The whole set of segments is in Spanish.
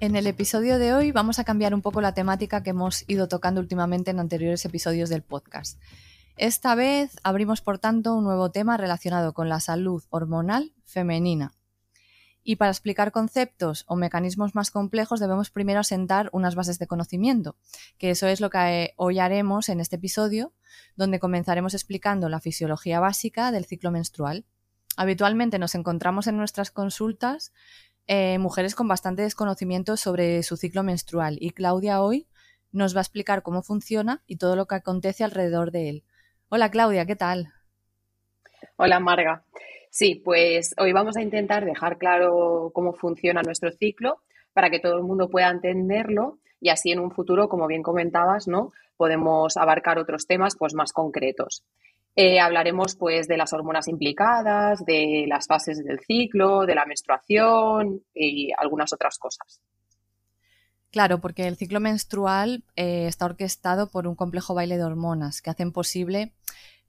En el episodio de hoy vamos a cambiar un poco la temática que hemos ido tocando últimamente en anteriores episodios del podcast. Esta vez abrimos, por tanto, un nuevo tema relacionado con la salud hormonal femenina. Y para explicar conceptos o mecanismos más complejos debemos primero sentar unas bases de conocimiento, que eso es lo que hoy haremos en este episodio, donde comenzaremos explicando la fisiología básica del ciclo menstrual. Habitualmente nos encontramos en nuestras consultas eh, mujeres con bastante desconocimiento sobre su ciclo menstrual y Claudia hoy nos va a explicar cómo funciona y todo lo que acontece alrededor de él. Hola Claudia, ¿qué tal? Hola Marga. Sí, pues hoy vamos a intentar dejar claro cómo funciona nuestro ciclo para que todo el mundo pueda entenderlo y así en un futuro, como bien comentabas, ¿no? Podemos abarcar otros temas pues más concretos. Eh, hablaremos pues de las hormonas implicadas, de las fases del ciclo, de la menstruación y algunas otras cosas. Claro, porque el ciclo menstrual eh, está orquestado por un complejo baile de hormonas que hacen posible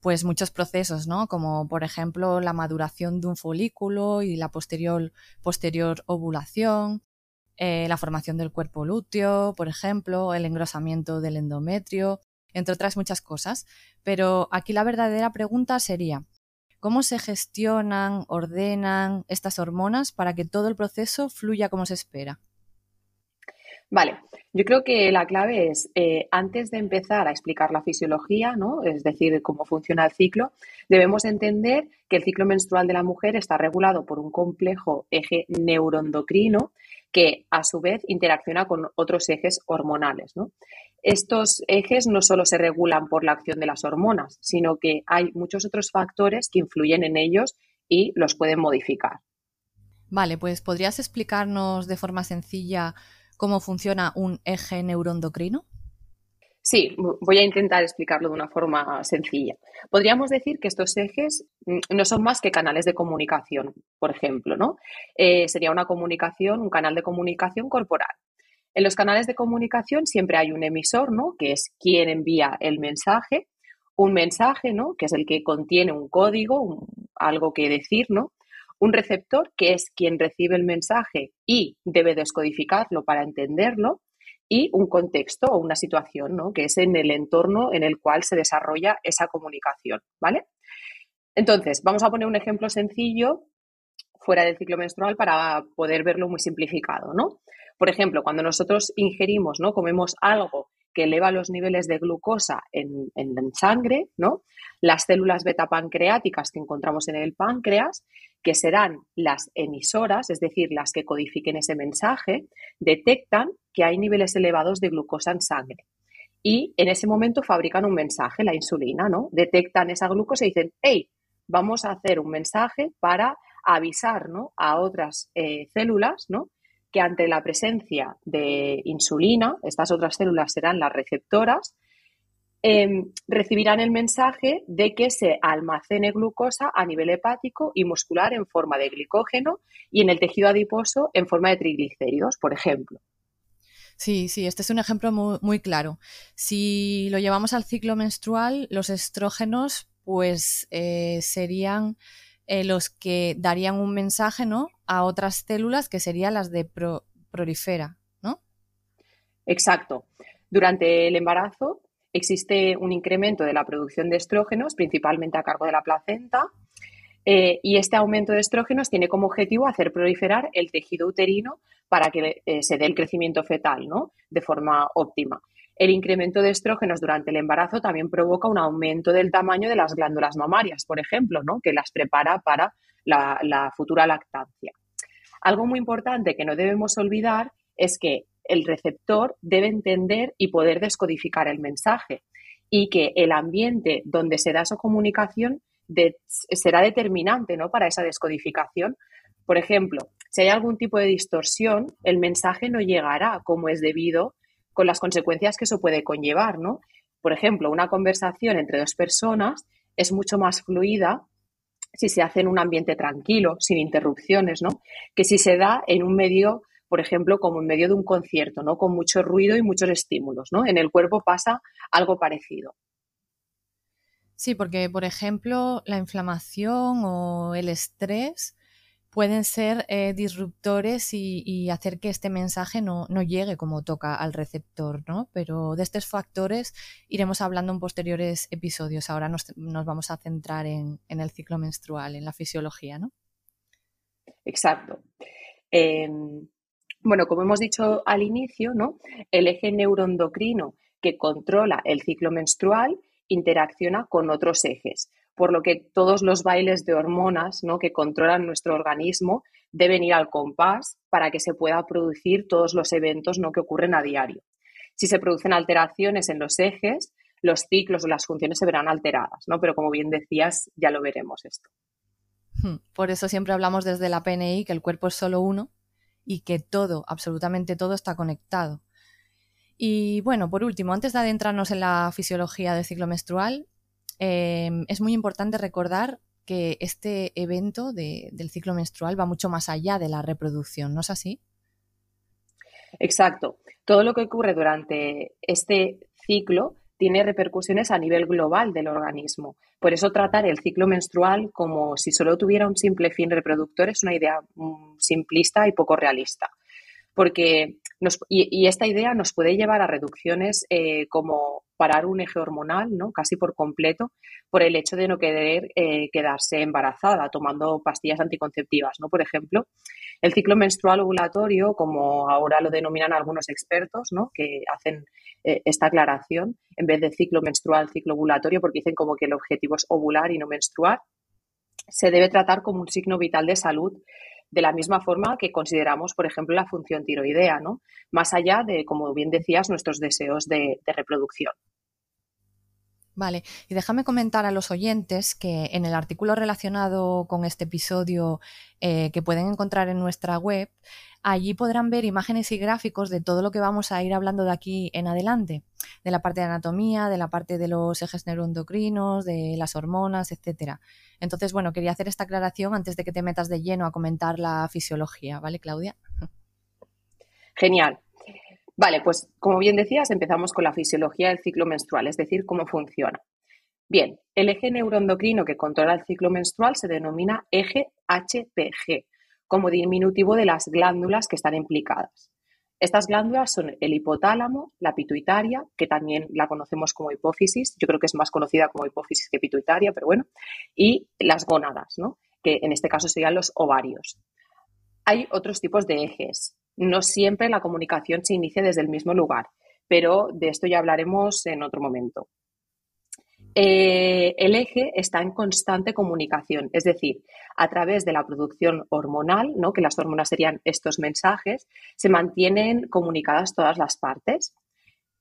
pues muchos procesos, ¿no? Como por ejemplo la maduración de un folículo y la posterior, posterior ovulación, eh, la formación del cuerpo lúteo, por ejemplo, el engrosamiento del endometrio, entre otras muchas cosas. Pero aquí la verdadera pregunta sería, ¿cómo se gestionan, ordenan estas hormonas para que todo el proceso fluya como se espera? Vale, yo creo que la clave es, eh, antes de empezar a explicar la fisiología, ¿no? es decir, cómo funciona el ciclo, debemos entender que el ciclo menstrual de la mujer está regulado por un complejo eje neuroendocrino que a su vez interacciona con otros ejes hormonales. ¿no? Estos ejes no solo se regulan por la acción de las hormonas, sino que hay muchos otros factores que influyen en ellos y los pueden modificar. Vale, pues ¿podrías explicarnos de forma sencilla cómo funciona un eje neuroendocrino? Sí, voy a intentar explicarlo de una forma sencilla. Podríamos decir que estos ejes mm, no son más que canales de comunicación, por ejemplo, ¿no? Eh, sería una comunicación, un canal de comunicación corporal. En los canales de comunicación siempre hay un emisor, ¿no? Que es quien envía el mensaje, un mensaje, ¿no? Que es el que contiene un código, algo que decir, ¿no? Un receptor, que es quien recibe el mensaje y debe descodificarlo para entenderlo, y un contexto o una situación, ¿no? Que es en el entorno en el cual se desarrolla esa comunicación, ¿vale? Entonces, vamos a poner un ejemplo sencillo fuera del ciclo menstrual para poder verlo muy simplificado, ¿no? Por ejemplo, cuando nosotros ingerimos, ¿no? Comemos algo que eleva los niveles de glucosa en, sangre, ¿no? Las células beta-pancreáticas que encontramos en el páncreas, que serán las emisoras, es decir, las que codifiquen ese mensaje, detectan que hay niveles elevados de glucosa en sangre. Y en ese momento fabrican un mensaje, la insulina, ¿no? Detectan esa glucosa y dicen, hey, vamos a hacer un mensaje para avisar ¿no? a otras eh, células, ¿no? que ante la presencia de insulina, estas otras células serán las receptoras, em, recibirán el mensaje de que se almacene glucosa a nivel hepático y muscular en forma de glicógeno y en el tejido adiposo en forma de triglicéridos, por ejemplo. Sí, sí, este es un ejemplo muy, claro. Si lo llevamos al ciclo menstrual, los estrógenos pues eh, serían eh, los que darían un mensaje ¿no? a otras células que serían las de prolifera, ¿no? Exacto. Durante el embarazo existe un incremento de la producción de estrógenos, principalmente a cargo de la placenta, eh, y este aumento de estrógenos tiene como objetivo hacer proliferar el tejido uterino para que eh, se dé el crecimiento fetal ¿no? de forma óptima. El incremento de estrógenos durante el embarazo también provoca un aumento del tamaño de las glándulas mamarias, por ejemplo, ¿no? que las prepara para la, futura lactancia. Algo muy importante que no debemos olvidar es que el receptor debe entender y poder descodificar el mensaje y que el ambiente donde se da su comunicación será determinante ¿no? para esa descodificación. Por ejemplo, Si hay algún tipo de distorsión, el mensaje no llegará como es debido con las consecuencias que eso puede conllevar, ¿no? Por ejemplo, una conversación entre dos personas es mucho más fluida si se hace en un ambiente tranquilo, sin interrupciones, ¿no? Que si se da en un medio, por ejemplo, como en medio de un concierto, ¿no? Con mucho ruido y muchos estímulos, ¿no? En el cuerpo pasa algo parecido. Sí, porque, por ejemplo, la inflamación o el estrés pueden ser eh, disruptores y, hacer que este mensaje no, llegue como toca al receptor, ¿no? Pero de estos factores iremos hablando en posteriores episodios. Ahora nos, vamos a centrar en, el ciclo menstrual, en la fisiología, ¿no? Exacto. Em, bueno, como hemos dicho al inicio, ¿no? El eje neuroendocrino que controla el ciclo menstrual interacciona con otros ejes por lo que todos los bailes de hormonas ¿no? que controlan nuestro organismo deben ir al compás para que se pueda producir todos los eventos ¿no? que ocurren a diario. Si se producen alteraciones en los ejes, los ciclos o las funciones se verán alteradas, ¿no? Pero como bien decías, ya lo veremos esto. Hmm, por eso siempre hablamos desde la PNI que el cuerpo es solo uno y que todo, absolutamente todo, está conectado. Y bueno, por último, antes de adentrarnos en la fisiología del ciclo menstrual, Em, es muy importante recordar que este evento del ciclo menstrual va mucho más allá de la reproducción, ¿no es así? Exacto. Todo lo que ocurre durante este ciclo tiene repercusiones a nivel global del organismo. Por eso tratar el ciclo menstrual como si solo tuviera un simple fin reproductor es una idea mm, simplista y poco realista. Porque y, esta idea nos puede llevar a reducciones eh, como parar un eje hormonal, ¿no? Casi por completo, por el hecho de no querer eh, quedarse embarazada tomando pastillas anticonceptivas, ¿no? Por ejemplo, el ciclo menstrual ovulatorio, como ahora lo denominan algunos expertos, ¿no? Que hacen eh, esta aclaración, en vez de ciclo menstrual, ciclo ovulatorio, porque dicen como que el objetivo es ovular y no menstruar, se debe tratar como un signo vital de salud de la misma forma que consideramos, por ejemplo, la función tiroidea, ¿no? Más allá de, como bien decías, nuestros deseos de, reproducción. Vale, y déjame comentar a los oyentes que en el artículo relacionado con este episodio eh, que pueden encontrar en nuestra web, allí podrán ver imágenes y gráficos de todo lo que vamos a ir hablando de aquí en adelante, de la parte de anatomía, de la parte de los ejes neuroendocrinos, de las hormonas, etcétera. Entonces, bueno, quería hacer esta aclaración antes de que te metas de lleno a comentar la fisiología, ¿vale, Claudia? Genial. Vale, pues como bien decías, empezamos con la fisiología del ciclo menstrual, es decir, cómo funciona. Bien, el eje neuroendocrino que controla el ciclo menstrual se denomina eje HPG, como diminutivo de las glándulas que están implicadas. Estas glándulas son el hipotálamo, la pituitaria, que también la conocemos como hipófisis, yo creo que es más conocida como hipófisis que pituitaria, pero bueno, y las gónadas, ¿no? que en este caso serían los ovarios. Hay otros tipos de ejes. No siempre la comunicación se inicia desde el mismo lugar, pero de esto ya hablaremos en otro momento. Eh, el eje está en constante comunicación, es decir, a través de la producción hormonal, ¿no? que las hormonas serían estos mensajes, se mantienen comunicadas todas las partes.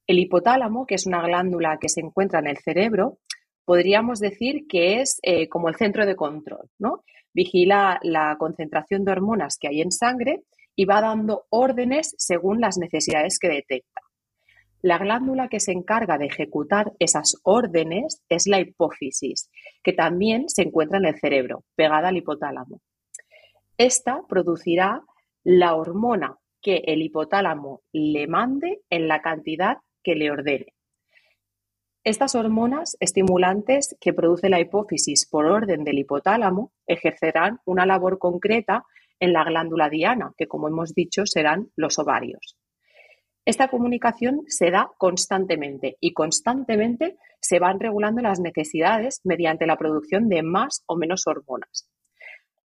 El hipotálamo, que es una glándula que se encuentra en el cerebro, podríamos decir que es eh, como el centro de control, ¿no? Vigila la concentración de hormonas que hay en sangre y va dando órdenes según las necesidades que detecta. La glándula que se encarga de ejecutar esas órdenes es la hipófisis, que también se encuentra en el cerebro, pegada al hipotálamo. Esta producirá la hormona que el hipotálamo le mande en la cantidad que le ordene. Estas hormonas estimulantes que produce la hipófisis por orden del hipotálamo ejercerán una labor concreta en la glándula diana, que como hemos dicho serán los ovarios. Esta comunicación se da constantemente y constantemente se van regulando las necesidades mediante la producción de más o menos hormonas.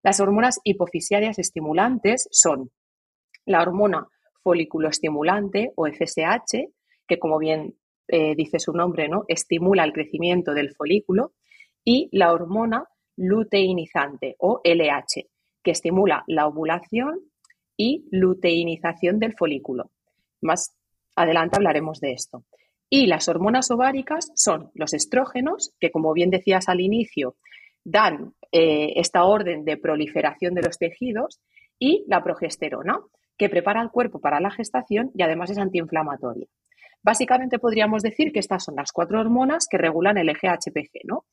Las hormonas hipofisiarias estimulantes son la hormona estimulante o FSH, que como bien eh, dice su nombre, ¿no? estimula el crecimiento del folículo, y la hormona luteinizante o LH, que estimula la ovulación y luteinización del folículo. Más adelante hablaremos de esto. Y las hormonas ováricas son los estrógenos, que como bien decías al inicio, dan eh, esta orden de proliferación de los tejidos, y la progesterona, que prepara el cuerpo para la gestación y además es antiinflamatoria. Básicamente podríamos decir que estas son las cuatro hormonas que regulan el eje HPG, ¿no?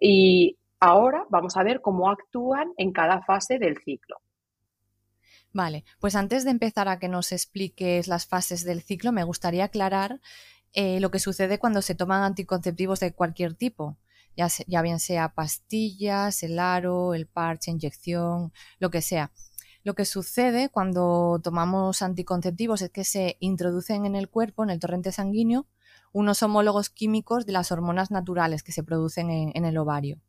Y ahora vamos a ver cómo actúan en cada fase del ciclo. Vale, pues antes de empezar a que nos expliques las fases del ciclo, me gustaría aclarar eh, lo que sucede cuando se toman anticonceptivos de cualquier tipo, ya, ya bien sea pastillas, el aro, el parche, inyección, lo que sea. Lo que sucede cuando tomamos anticonceptivos es que se introducen en el cuerpo, en el torrente sanguíneo, unos homólogos químicos de las hormonas naturales que se producen en, el ovario.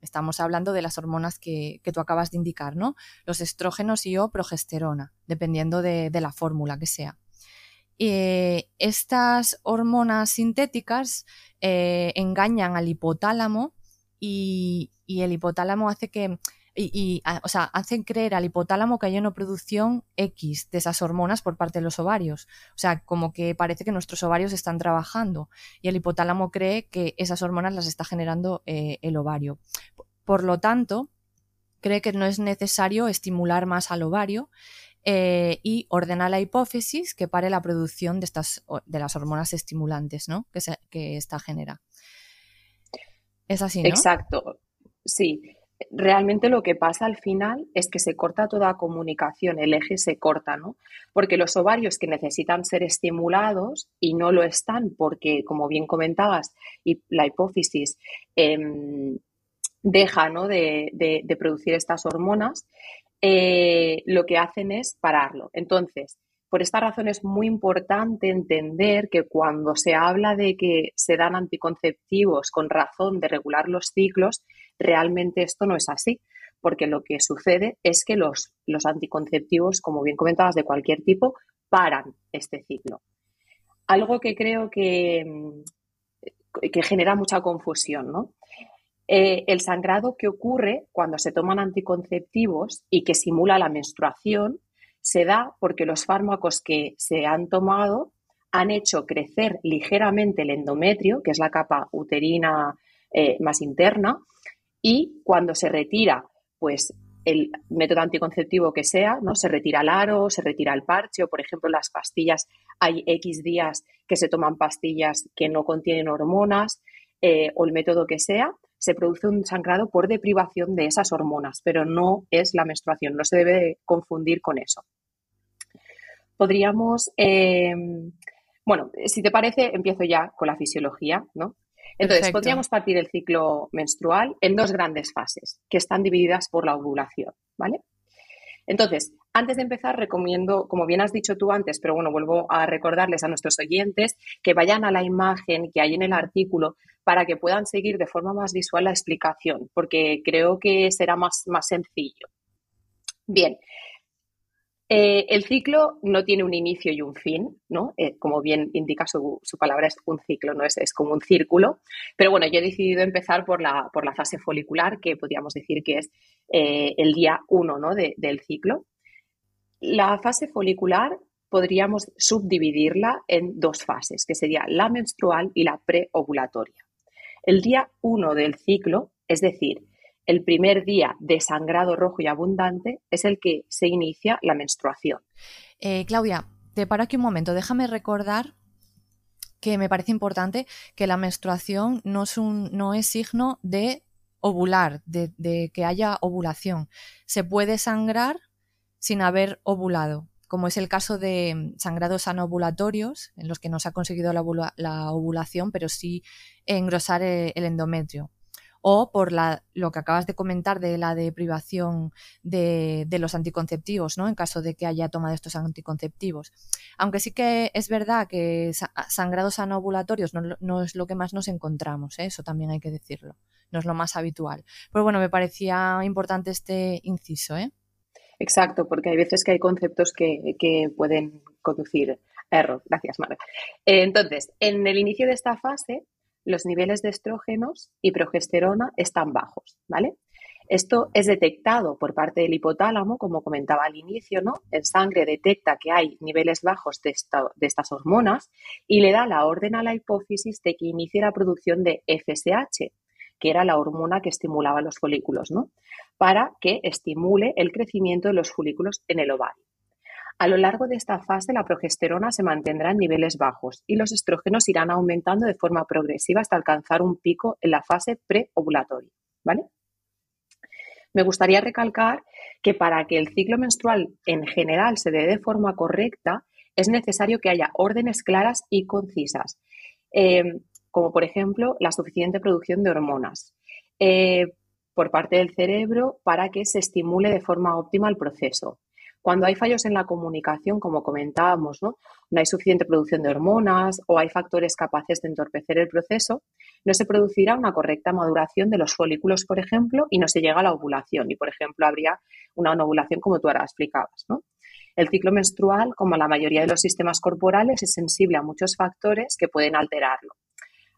Estamos hablando de las hormonas que, tú acabas de indicar, ¿no? Los estrógenos y o progesterona, dependiendo de, la fórmula que sea. Eh, estas hormonas sintéticas eh, engañan al hipotálamo y, el hipotálamo hace que y, o sea, hacen creer al hipotálamo que hay una producción X de esas hormonas por parte de los ovarios. O sea, como que parece que nuestros ovarios están trabajando y el hipotálamo cree que esas hormonas las está generando eh, el ovario. Por lo tanto, cree que no es necesario estimular más al ovario eh, y ordena la hipófisis que pare la producción de, estas, de las hormonas estimulantes ¿no? que, se, que esta genera. Es así, ¿no? Exacto. Sí, realmente lo que pasa al final es que se corta toda comunicación, el eje se corta, ¿no? Porque los ovarios que necesitan ser estimulados y no lo están porque, como bien comentabas, y la hipófisis em, deja ¿no? de, producir estas hormonas, eh, lo que hacen es pararlo. Entonces, por esta razón es muy importante entender que cuando se habla de que se dan anticonceptivos con razón de regular los ciclos, realmente esto no es así, porque lo que sucede es que los, los anticonceptivos, como bien comentabas, de cualquier tipo, paran este ciclo. Algo que creo que, que genera mucha confusión, ¿no? Eh, el sangrado que ocurre cuando se toman anticonceptivos y que simula la menstruación se da porque los fármacos que se han tomado han hecho crecer ligeramente el endometrio, que es la capa uterina eh, más interna, y cuando se retira, pues el método anticonceptivo que sea, ¿no? Se retira el aro, se retira el parche, o por ejemplo las pastillas, hay X días que se toman pastillas que no contienen hormonas, eh, o el método que sea, se produce un sangrado por deprivación de esas hormonas, pero no es la menstruación, no se debe confundir con eso. Podríamos, eh, bueno, si te parece, empiezo ya con la fisiología, ¿no? Entonces, podríamos partir el ciclo menstrual en dos grandes fases, que están divididas por la ovulación, ¿vale? Entonces, antes de empezar, recomiendo, como bien has dicho tú antes, pero bueno, vuelvo a recordarles a nuestros oyentes que vayan a la imagen que hay en el artículo para que puedan seguir de forma más visual la explicación, porque creo que será más, más sencillo. Bien, eh, el ciclo no tiene un inicio y un fin, ¿no? Eh, como bien indica su, palabra, es un ciclo, no es, como un círculo. Pero bueno, yo he decidido empezar por la, por la fase folicular, que podríamos decir que es eh, el día uno ¿no? del ciclo. La fase folicular podríamos subdividirla en dos fases, que sería la menstrual y la preovulatoria. El día uno del ciclo, es decir, el primer día de sangrado rojo y abundante es el que se inicia la menstruación. Eh, Claudia, te paro aquí un momento. Déjame recordar que me parece importante que la menstruación no es, un, no es signo de ovular, de, que haya ovulación. Se puede sangrar sin haber ovulado, como es el caso de sangrados anovulatorios, en los que no se ha conseguido la, la ovulación, pero sí engrosar el endometrio o por lo que acabas de comentar de la deprivación de, de, los anticonceptivos, ¿no? En caso de que haya tomado estos anticonceptivos. Aunque sí que es verdad que sangrados anovulatorios no, no es lo que más nos encontramos, ¿eh? eso también hay que decirlo. No es lo más habitual. Pero bueno, me parecía importante este inciso, ¿eh? Exacto, porque hay veces que hay conceptos que, pueden conducir a error. Gracias, Marga. Entonces, en el inicio de esta fase, los niveles de estrógenos y progesterona están bajos, ¿vale? Esto es detectado por parte del hipotálamo, como comentaba al inicio, ¿no? En sangre detecta que hay niveles bajos de, de, estas hormonas y le da la orden a la hipófisis de que inicie la producción de FSH, que era la hormona que estimulaba los folículos, ¿no? para que estimule el crecimiento de los folículos en el ovario. A lo largo de esta fase, la progesterona se mantendrá en niveles bajos y los estrógenos irán aumentando de forma progresiva hasta alcanzar un pico en la fase preovulatoria. ¿Vale? Me gustaría recalcar que para que el ciclo menstrual en general se dé de forma correcta, es necesario que haya órdenes claras y concisas, eh, como por ejemplo la suficiente producción de hormonas. Eh, por parte del cerebro para que se estimule de forma óptima el proceso. Cuando hay fallos en la comunicación, como comentábamos, ¿no? hay suficiente producción de hormonas o hay factores capaces de entorpecer el proceso, no se producirá una correcta maduración de los folículos, por ejemplo, y no se llega a la ovulación. Y, por ejemplo, habría una ovulación como tú ahora explicabas. El ciclo menstrual, como la mayoría de los sistemas corporales, es sensible a muchos factores que pueden alterarlo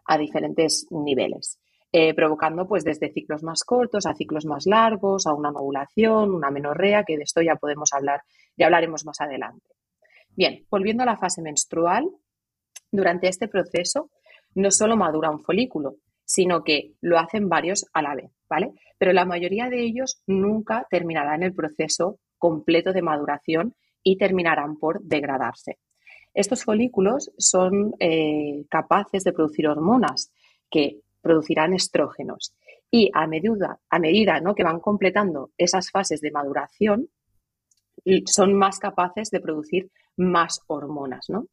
a diferentes niveles. Eh, provocando pues desde ciclos más cortos a ciclos más largos, a una ovulación, una menorrea, que de esto ya podemos hablar, ya hablaremos más adelante. Bien, volviendo a la fase menstrual, durante este proceso no solo madura un folículo, sino que lo hacen varios a la vez, ¿vale? Pero la mayoría de ellos nunca terminarán el proceso completo de maduración y terminarán por degradarse. Estos folículos son eh, capaces de producir hormonas que producirán estrógenos. Y a medida, a medida ¿no? que van completando esas fases de maduración, son más capaces de producir más hormonas. ¿no?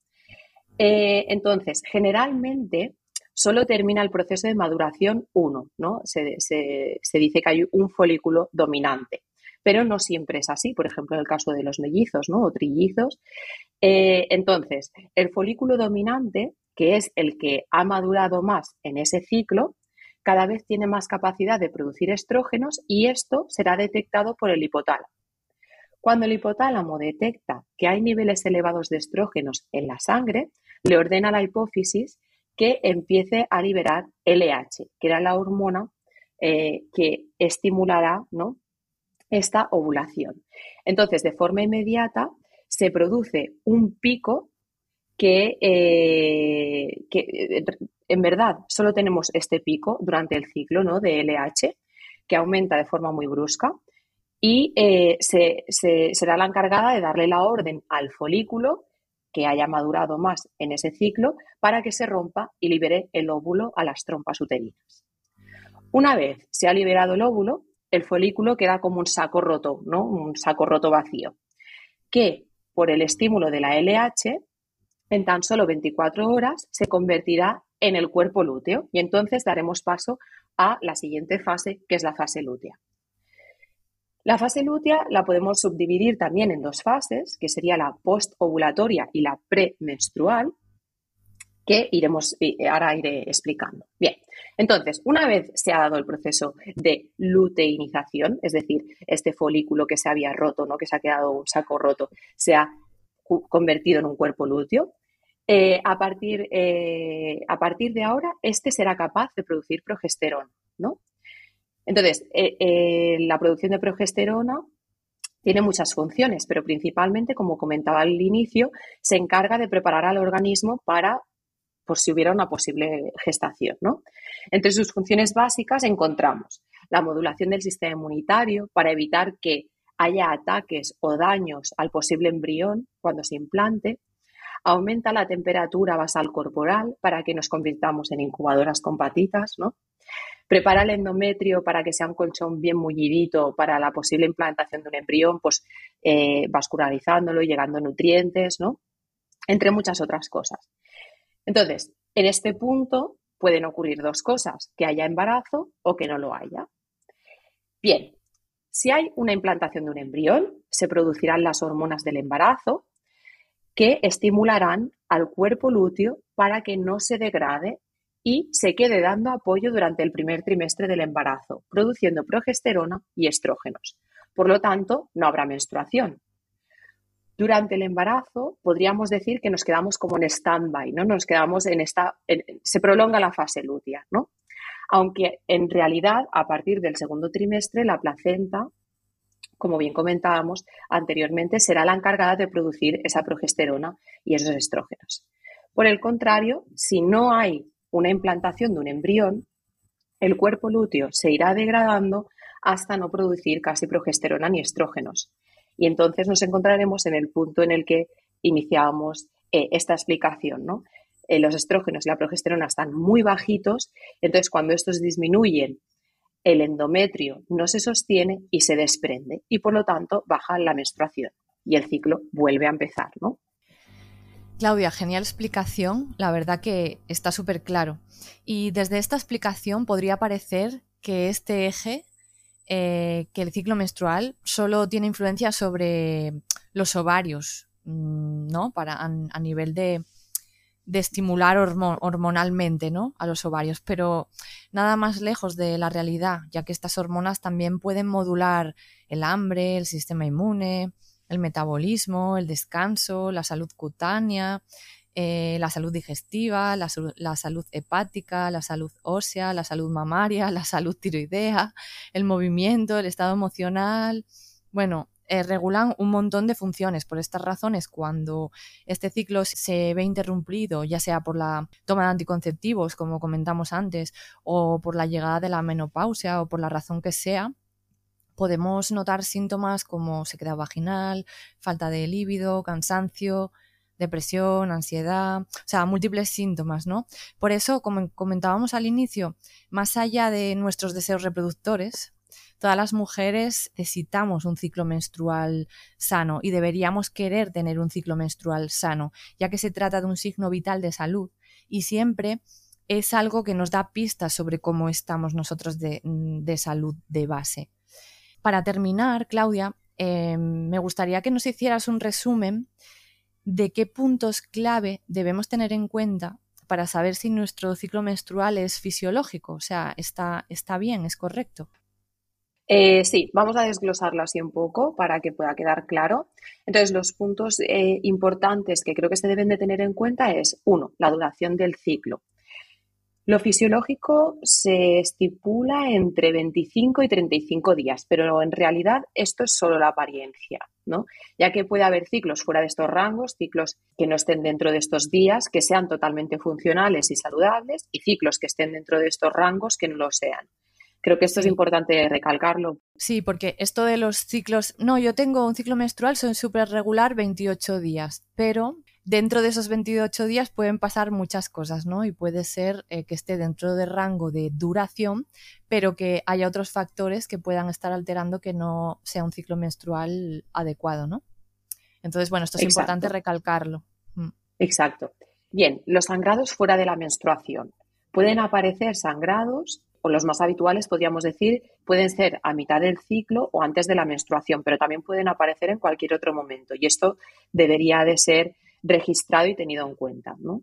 Eh, entonces, generalmente solo termina el proceso de maduración uno, ¿no? Se, se, dice que hay un folículo dominante, pero no siempre es así. Por ejemplo, en el caso de los mellizos ¿no? o trillizos. Eh, entonces, el folículo dominante que es el que ha madurado más en ese ciclo, cada vez tiene más capacidad de producir estrógenos y esto será detectado por el hipotálamo. Cuando el hipotálamo detecta que hay niveles elevados de estrógenos en la sangre, le ordena a la hipófisis que empiece a liberar LH, que era la hormona eh, que estimulará esta ovulación. Entonces, de forma inmediata, se produce un pico que, eh, eh, en verdad solo tenemos este pico durante el ciclo ¿no? de LH, que aumenta de forma muy brusca y eh, se, será la encargada de darle la orden al folículo que haya madurado más en ese ciclo para que se rompa y libere el óvulo a las trompas uterinas. Una vez se ha liberado el óvulo, el folículo queda como un saco roto, ¿no? Un saco roto vacío, que por el estímulo de la LH en tan solo 24 horas se convertirá en el cuerpo lúteo y entonces daremos paso a la siguiente fase, que es la fase lútea. La fase lútea la podemos subdividir también en dos fases, que sería la postovulatoria y la premenstrual, que iremos, ahora iré explicando. Bien, entonces, una vez se ha dado el proceso de luteinización, es decir, este folículo que se había roto, ¿no? que se ha quedado un saco roto, se ha convertido en un cuerpo lúteo, eh, a, partir, eh, a partir de ahora, este será capaz de producir progesterona, ¿no? Entonces, eh, la producción de progesterona tiene muchas funciones, pero principalmente, como comentaba al inicio, se encarga de preparar al organismo para por si hubiera una posible gestación. ¿no? Entre sus funciones básicas encontramos la modulación del sistema inmunitario para evitar que haya ataques o daños al posible embrión cuando se implante, aumenta la temperatura basal corporal para que nos convirtamos en incubadoras con patitas, ¿no? Prepara el endometrio para que sea un colchón bien mullidito para la posible implantación de un embrión, pues eh, vascularizándolo y llegando nutrientes, ¿no? Entre muchas otras cosas. Entonces, en este punto pueden ocurrir dos cosas, que haya embarazo o que no lo haya. Bien, si hay una implantación de un embrión, se producirán las hormonas del embarazo que estimularán al cuerpo lúteo para que no se degrade y se quede dando apoyo durante el primer trimestre del embarazo, produciendo progesterona y estrógenos. Por lo tanto, no habrá menstruación. Durante el embarazo podríamos decir que nos quedamos como en stand-by, ¿no? Nos quedamos en esta, se prolonga la fase lútea, ¿no? Aunque en realidad a partir del segundo trimestre la placenta, como bien comentábamos anteriormente, será la encargada de producir esa progesterona y esos estrógenos. Por el contrario, si no hay una implantación de un embrión, el cuerpo lúteo se irá degradando hasta no producir casi progesterona ni estrógenos. Y entonces nos encontraremos en el punto en el que iniciábamos eh, esta explicación, ¿no? Eh, los estrógenos y la progesterona están muy bajitos, entonces cuando estos disminuyen, el endometrio no se sostiene y se desprende y por lo tanto baja la menstruación y el ciclo vuelve a empezar, ¿no? Claudia, genial explicación. La verdad que está súper claro. Y desde esta explicación podría parecer que este eje, eh, que el ciclo menstrual, solo tiene influencia sobre los ovarios, mm, ¿no? Para, a, nivel de, estimular hormonalmente ¿no? a los ovarios, pero nada más lejos de la realidad, ya que estas hormonas también pueden modular el hambre, el sistema inmune, el metabolismo, el descanso, la salud cutánea, eh, la salud digestiva, la, salud hepática, la salud ósea, la salud mamaria, la salud tiroidea, el movimiento, el estado emocional. Bueno, eh, regulan un montón de funciones. Por estas razones, cuando este ciclo se ve interrumpido, ya sea por la toma de anticonceptivos, como comentamos antes, o por la llegada de la menopausia, o por la razón que sea, podemos notar síntomas como sequedad vaginal, falta de líbido, cansancio, depresión, ansiedad, o sea, múltiples síntomas, ¿no? Por eso, como comentábamos al inicio, más allá de nuestros deseos reproductores, todas las mujeres necesitamos un ciclo menstrual sano y deberíamos querer tener un ciclo menstrual sano, ya que se trata de un signo vital de salud y siempre es algo que nos da pistas sobre cómo estamos nosotros de, de salud de base. Para terminar, Claudia, em, me gustaría que nos hicieras un resumen de qué puntos clave debemos tener en cuenta para saber si nuestro ciclo menstrual es fisiológico, o sea, está, está bien, es correcto. Eh, sí, vamos a desglosarlo así un poco para que pueda quedar claro. Entonces, los puntos eh, importantes que creo que se deben de tener en cuenta es, uno, la duración del ciclo. Lo fisiológico se estipula entre 25 y 35 días, pero en realidad esto es solo la apariencia, ¿no? Ya que puede haber ciclos fuera de estos rangos, ciclos que no estén dentro de estos días, que sean totalmente funcionales y saludables, y ciclos que estén dentro de estos rangos que no lo sean. Creo que esto es importante recalcarlo. Sí, porque esto de los ciclos, no, yo tengo un ciclo menstrual, soy súper regular 28 días, pero dentro de esos 28 días pueden pasar muchas cosas, ¿no? Y puede ser eh, que esté dentro del rango de duración, pero que haya otros factores que puedan estar alterando que no sea un ciclo menstrual adecuado, ¿no? Entonces, bueno, esto es importante recalcarlo. Mm. Exacto. Bien, los sangrados fuera de la menstruación. Pueden aparecer sangrados, o los más habituales, podríamos decir, pueden ser a mitad del ciclo o antes de la menstruación, pero también pueden aparecer en cualquier otro momento. Y esto debería de ser registrado y tenido en cuenta, ¿no?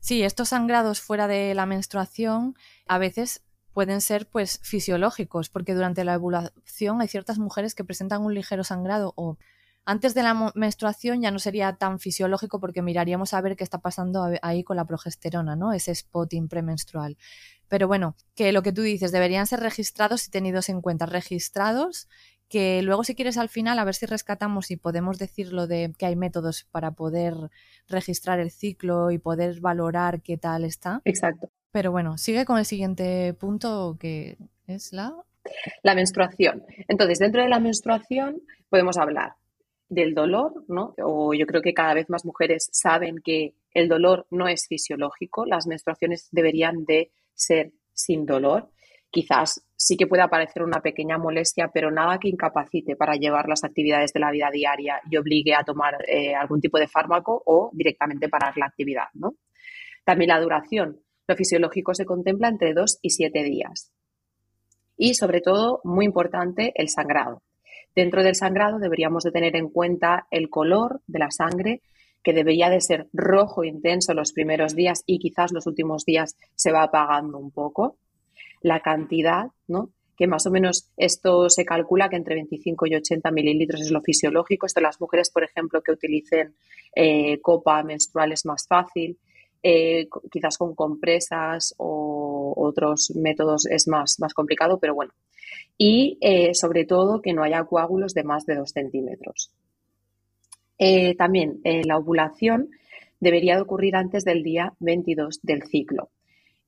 Sí, estos sangrados fuera de la menstruación a veces pueden ser pues fisiológicos, porque durante la ovulación hay ciertas mujeres que presentan un ligero sangrado o antes de la menstruación ya no sería tan fisiológico porque miraríamos a ver qué está pasando ahí con la progesterona, ¿no? Ese spotting premenstrual. Pero bueno, que lo que tú dices, deberían ser registrados y tenidos en cuenta. Registrados que luego si quieres al final a ver si rescatamos y podemos decirlo de que hay métodos para poder registrar el ciclo y poder valorar qué tal está. Exacto. Pero bueno, sigue con el siguiente punto que es la... La menstruación. Entonces, dentro de la menstruación podemos hablar del dolor, ¿no? O yo creo que cada vez más mujeres saben que el dolor no es fisiológico, las menstruaciones deberían de ser sin dolor. Quizás sí que puede aparecer una pequeña molestia, pero nada que incapacite para llevar las actividades de la vida diaria y obligue a tomar eh, algún tipo de fármaco o directamente parar la actividad. ¿no? También la duración. Lo fisiológico se contempla entre dos y siete días. Y sobre todo, muy importante, el sangrado. Dentro del sangrado deberíamos de tener en cuenta el color de la sangre, que debería de ser rojo intenso los primeros días y quizás los últimos días se va apagando un poco la cantidad, ¿no? que más o menos esto se calcula que entre 25 y 80 mililitros es lo fisiológico. Esto las mujeres, por ejemplo, que utilicen eh, copa menstrual es más fácil. Eh, quizás con compresas o otros métodos es más, más complicado, pero bueno. Y eh, sobre todo que no haya coágulos de más de 2 centímetros. también la ovulación debería de ocurrir antes del día 22 del ciclo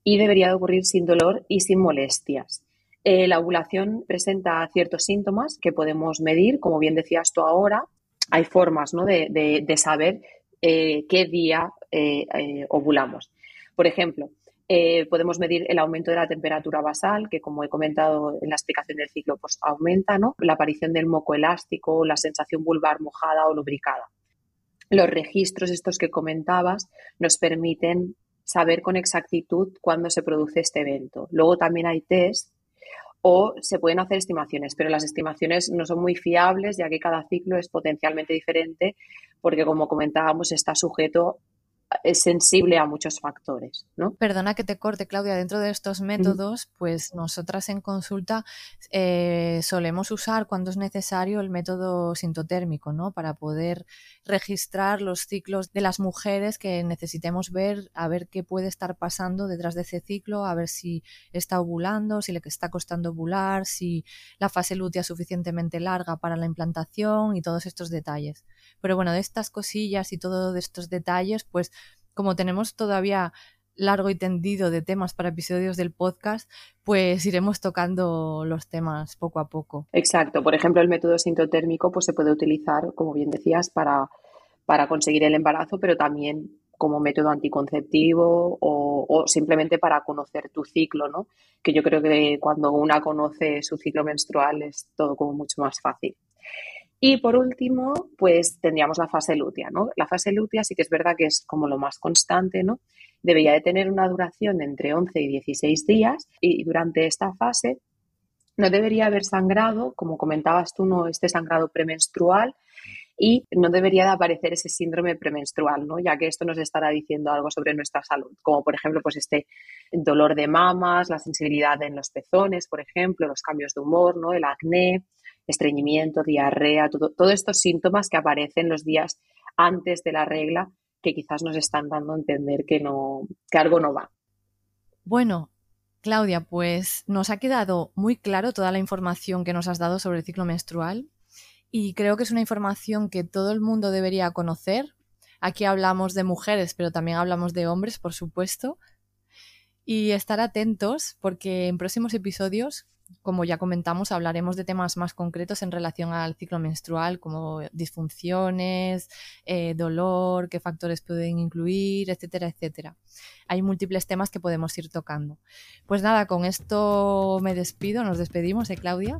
y debería de ocurrir sin dolor y sin molestias. Eh, la ovulación presenta ciertos síntomas que podemos medir, como bien decías tú ahora. Hay formas de, saber eh, qué día ovulamos. Por ejemplo, podemos medir el aumento de la temperatura basal, que como he comentado en la explicación del ciclo, pues aumenta, ¿no? La aparición del moco elástico, la sensación vulvar mojada o lubricada. Los registros estos que comentabas nos permiten saber con exactitud cuándo se produce este evento. Luego también hay test o se pueden hacer estimaciones, pero las estimaciones no son muy fiables ya que cada ciclo es potencialmente diferente porque, como comentábamos, está sujeto es sensible a muchos factores, ¿no? Perdona que te corte, Claudia. Dentro de estos métodos, pues nosotras en consulta eh, solemos usar cuando es necesario el método sintotérmico, ¿no? Para poder registrar los ciclos de las mujeres que necesitemos ver, a ver qué puede estar pasando detrás de ese ciclo, a ver si está ovulando, si le está costando ovular, si la fase lútea es suficientemente larga para la implantación y todos estos detalles. Pero bueno, de estas cosillas y todos estos detalles, pues como tenemos todavía largo y tendido de temas para episodios del podcast, pues iremos tocando los temas poco a poco. Exacto. Por ejemplo, el método sintotérmico pues, se puede utilizar, como bien decías, para, para conseguir el embarazo, pero también como método anticonceptivo o, o, simplemente para conocer tu ciclo, ¿no? Que yo creo que cuando una conoce su ciclo menstrual es todo como mucho más fácil. Y por último, pues tendríamos la fase lútea, ¿no? La fase lútea sí que es verdad que es como lo más constante, ¿no? Debería de tener una duración de entre 11 y 16 días y durante esta fase no debería haber sangrado, como comentabas tú, no este sangrado premenstrual y no debería de aparecer ese síndrome premenstrual, ¿no? Ya que esto nos estará diciendo algo sobre nuestra salud, como por ejemplo, pues este dolor de mamas, la sensibilidad en los pezones, por ejemplo, los cambios de humor, ¿no? El acné, estreñimiento, diarrea, todos estos síntomas que aparecen los días antes de la regla que quizás nos están dando a entender que, no, que algo no va. Bueno, Claudia, pues nos ha quedado muy claro toda la información que nos has dado sobre el ciclo menstrual y creo que es una información que todo el mundo debería conocer. Aquí hablamos de mujeres, pero también hablamos de hombres, por supuesto. Y estar atentos porque en próximos episodios como ya comentamos, hablaremos de temas más concretos en relación al ciclo menstrual, como disfunciones, eh, dolor, qué factores pueden incluir, etcétera, etcétera. Hay múltiples temas que podemos ir tocando. Pues nada, con esto me despido, nos despedimos, ¿eh, Claudia?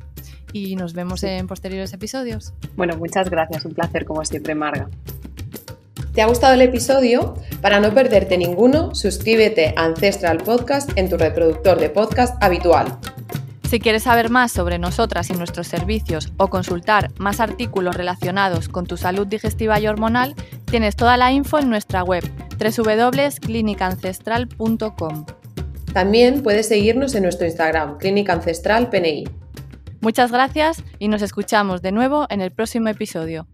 Y nos vemos en posteriores episodios. Bueno, muchas gracias, un placer como siempre, Marga. ¿Te ha gustado el episodio? Para no perderte ninguno, suscríbete a Ancestral Podcast en tu reproductor de podcast habitual. Si quieres saber más sobre nosotras y nuestros servicios o consultar más artículos relacionados con tu salud digestiva y hormonal, tienes toda la info en nuestra web www.clinicancestral.com. También puedes seguirnos en nuestro Instagram, Clínica Ancestral PNI. Muchas gracias y nos escuchamos de nuevo en el próximo episodio.